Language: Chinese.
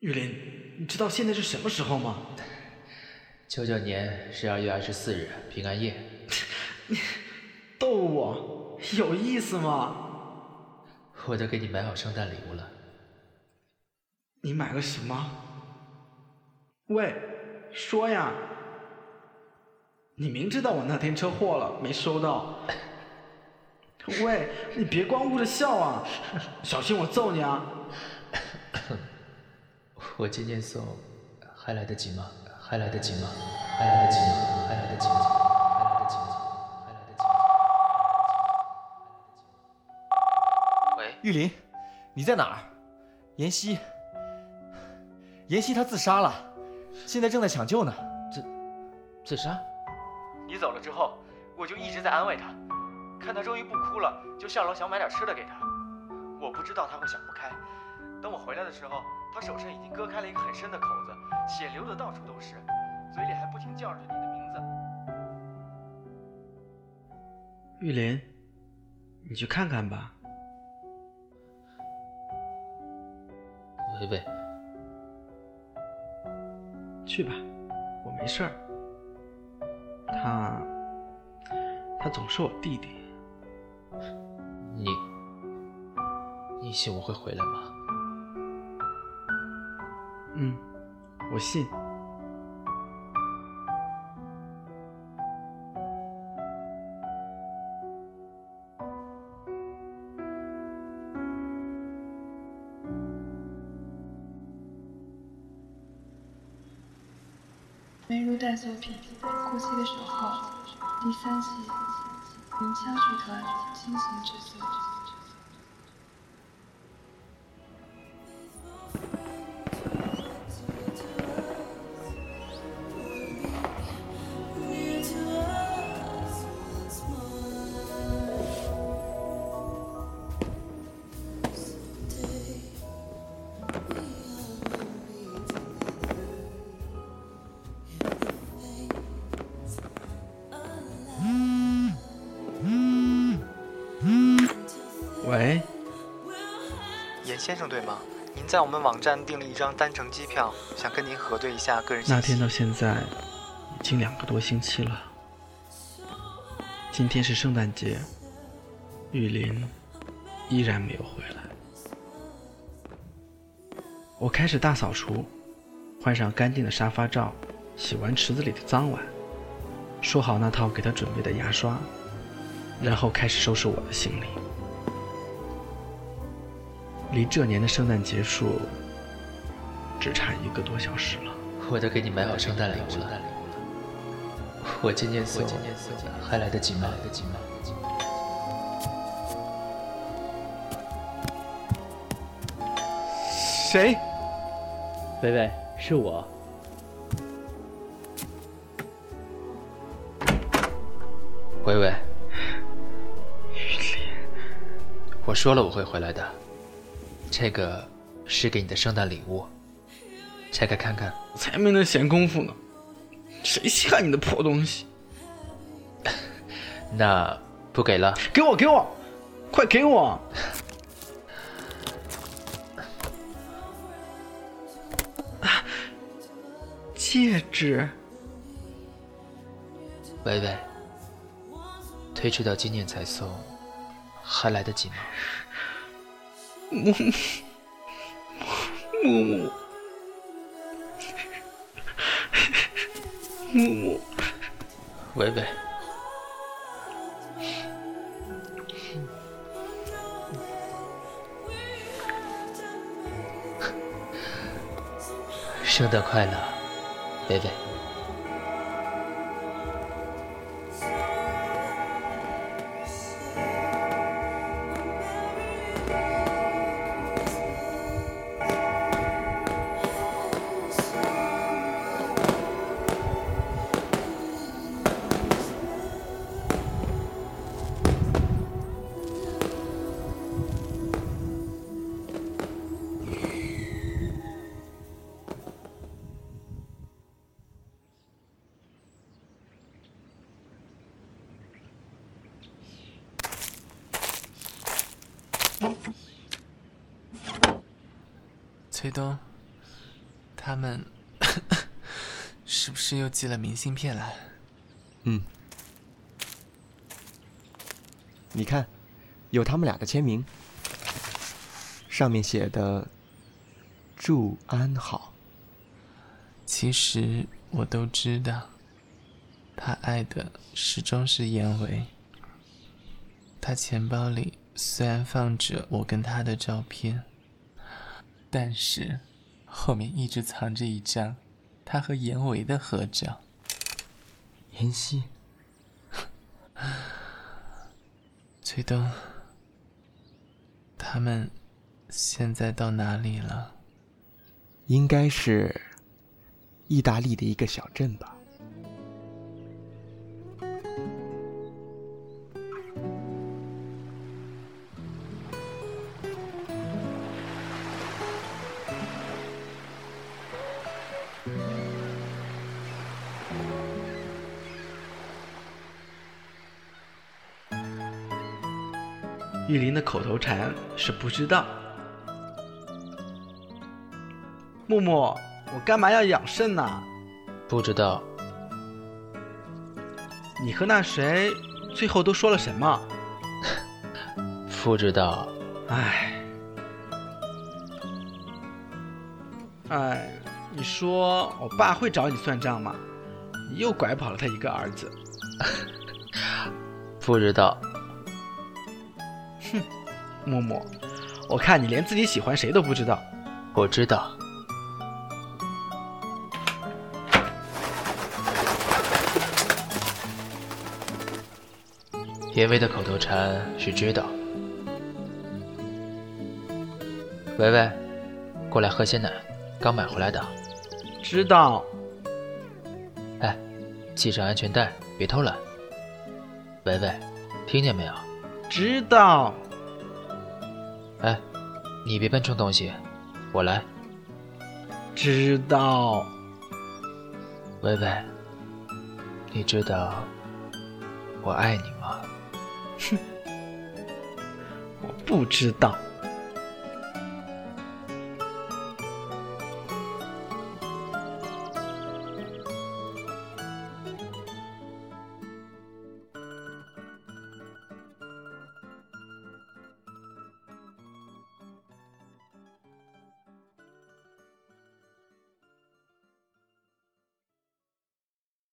玉林，你知道现在是什么时候吗？九九年十二月二十四日，平安夜。你逗我，有意思吗？我都给你买好圣诞礼物了。你买了什么？喂，说呀！你明知道我那天车祸了，没收到。喂，你别光顾着笑啊，小心我揍你啊！我今天送，还来得及吗？还来得及吗？还来得及吗？还来得及吗？还来得及吗？还来得及吗？喂，玉林，你在哪儿？妍希，妍希她自杀了，现在正在抢救呢。自自杀？你走了之后，我就一直在安慰她，看她终于不哭了，就下楼想买点吃的给她。我不知道她会想不开。等我回来的时候，她手上已经割开了一个很深的口子，血流的到处都是，嘴里还不停叫着你的名字。玉林，你去看看吧。薇薇，去吧，我没事儿。他，他总是我弟弟。你，你信我会回来吗？嗯，我信。梅如代作品《过期的守候》第三集，鸣枪剧团精心制作。严先生对吗？您在我们网站订了一张单程机票，想跟您核对一下个人信息。那天到现在已经两个多星期了。今天是圣诞节，玉林依然没有回来。我开始大扫除，换上干净的沙发罩，洗完池子里的脏碗，梳好那套给他准备的牙刷，然后开始收拾我的行李。离这年的圣诞结束只差一个多小时了。我都给你买好圣诞礼物了。我今天送，还来得及吗？来得及吗？谁？薇薇，是我。薇薇，雨林，我说了我会回来的。这个是给你的圣诞礼物，拆开看看。我才没那闲工夫呢，谁稀罕你的破东西？那不给了？给我，给我，快给我！啊，戒指。薇薇，推迟到今年才送，还来得及吗？木木木木木，薇薇，圣诞快乐，薇薇。崔东，他们 是不是又寄了明信片来？嗯，你看，有他们俩的签名，上面写的“祝安好”。其实我都知道，他爱的始终是严维。他钱包里虽然放着我跟他的照片，但是后面一直藏着一张他和严维的合照。妍希，崔东，他们现在到哪里了？应该是意大利的一个小镇吧。玉林的口头禅是不知道。木木，我干嘛要养肾呢？不知道。你和那谁最后都说了什么？不知道。唉，唉，你说我爸会找你算账吗？你又拐跑了他一个儿子。不知道。哼，木木，我看你连自己喜欢谁都不知道。我知道。严威的口头禅是知道。维维，过来喝些奶，刚买回来的。知道。哎，系上安全带，别偷懒。维维，听见没有？知道。哎，你别搬重东西，我来。知道。微微，你知道我爱你吗？哼，我不知道。